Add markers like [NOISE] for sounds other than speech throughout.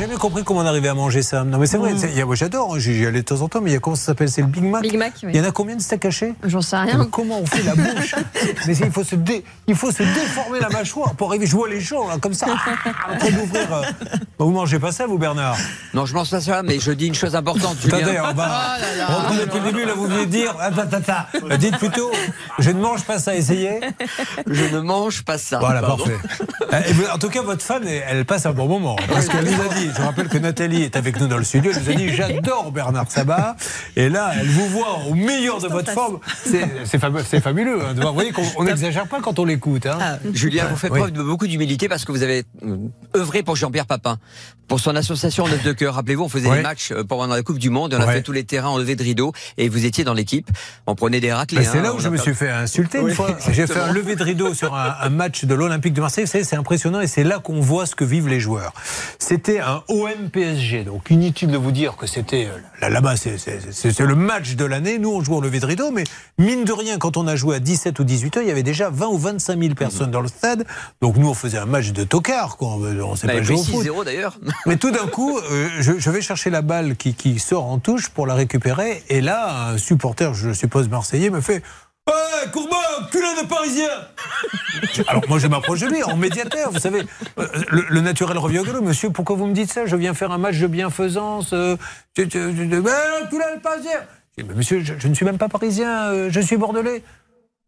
jamais compris comment on arrivait à manger ça. Non, mais c'est vrai, c'est- il y a- moi j'adore, hein, j'y allais de temps en temps, mais il y a comment ça s'appelle C'est le Big Mac Big Mac, oui. Il y en a combien de steaks hachés? J'en sais rien. Mais Comment on fait la [LAUGHS] bouche? Mais il faut, se dé- il faut se déformer la mâchoire pour arriver. Je vois les gens là, comme ça, [LAUGHS] en train d'ouvrir. euh. Bah, vous mangez pas ça, vous, Bernard? Non, je mange pas ça, mais je dis une chose importante. Attendez, on va [LAUGHS] reprendre depuis le début. Là, vous venez de dire. Attends. Euh, Dites plutôt, je ne mange pas ça. Essayez. Je ne mange pas ça. Voilà, Pardon. parfait. Euh, en tout cas, votre femme, elle, elle passe un bon moment. Parce qu'elle nous a dit, je rappelle que Nathalie est avec nous dans le studio, elle nous a dit J'adore Bernard Sabat. Et là, elle vous voit au meilleur de votre forme. C'est c'est fabuleux. c'est fabuleux hein, de voir. Vous voyez qu'on on n'exagère pas quand on l'écoute. hein. Ah, Julien, vous faites Oui. preuve de beaucoup d'humilité parce que vous avez euh, œuvré pour Jean-Pierre Papin, pour son association Neuf de cœur. Rappelez-vous, on faisait Oui. des matchs euh, pendant la Coupe du Monde, on a fait tous les terrains en levée de rideau, et vous étiez dans l'équipe. On prenait des raclés. Ben, c'est hein, là où je a me suis fait insulter une Oui, fois. [LAUGHS] J'ai fait un lever de rideau sur un, un match de l'Olympique de Marseille. Vous savez, c'est impressionnant et c'est là qu'on voit ce que vivent les joueurs. C'était un OM PSG, donc inutile de vous dire que c'était euh, là- là-bas, c'est- le match de l'année. Nous, on joue au lever de rideau, mais mine de rien, quand on a joué à 17 ou 18 heures, il y avait déjà 20 ou 25 000 personnes dans le stade. Donc nous, on faisait un match de tocard, quoi. On Bah, pas foot. 6-0 d'ailleurs. [LAUGHS] Mais tout d'un coup, euh, je, je vais chercher la balle qui, qui sort en touche pour la récupérer. Et là, un supporter, je suppose marseillais, me fait Ouais, Courbin, culé de Parisien [LAUGHS] Alors moi, je m'approche de lui en médiateur, vous savez. Euh, Le, naturel revient au galop. Monsieur, pourquoi vous me dites ça? Je viens faire un match de bienfaisance. Euh, tu- tu- Mais de Parisien Je Mais Monsieur, je, ne suis même pas parisien, euh, je suis bordelais.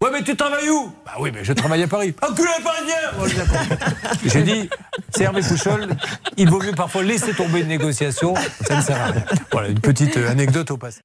Ouais, mais tu travailles où? Bah oui, mais je travaille à Paris. Enculé de Parisien. J'ai dit, c'est Hervé Pouchol, il vaut mieux parfois laisser tomber une négociation, ça ne sert à rien. Voilà, une petite anecdote au passé.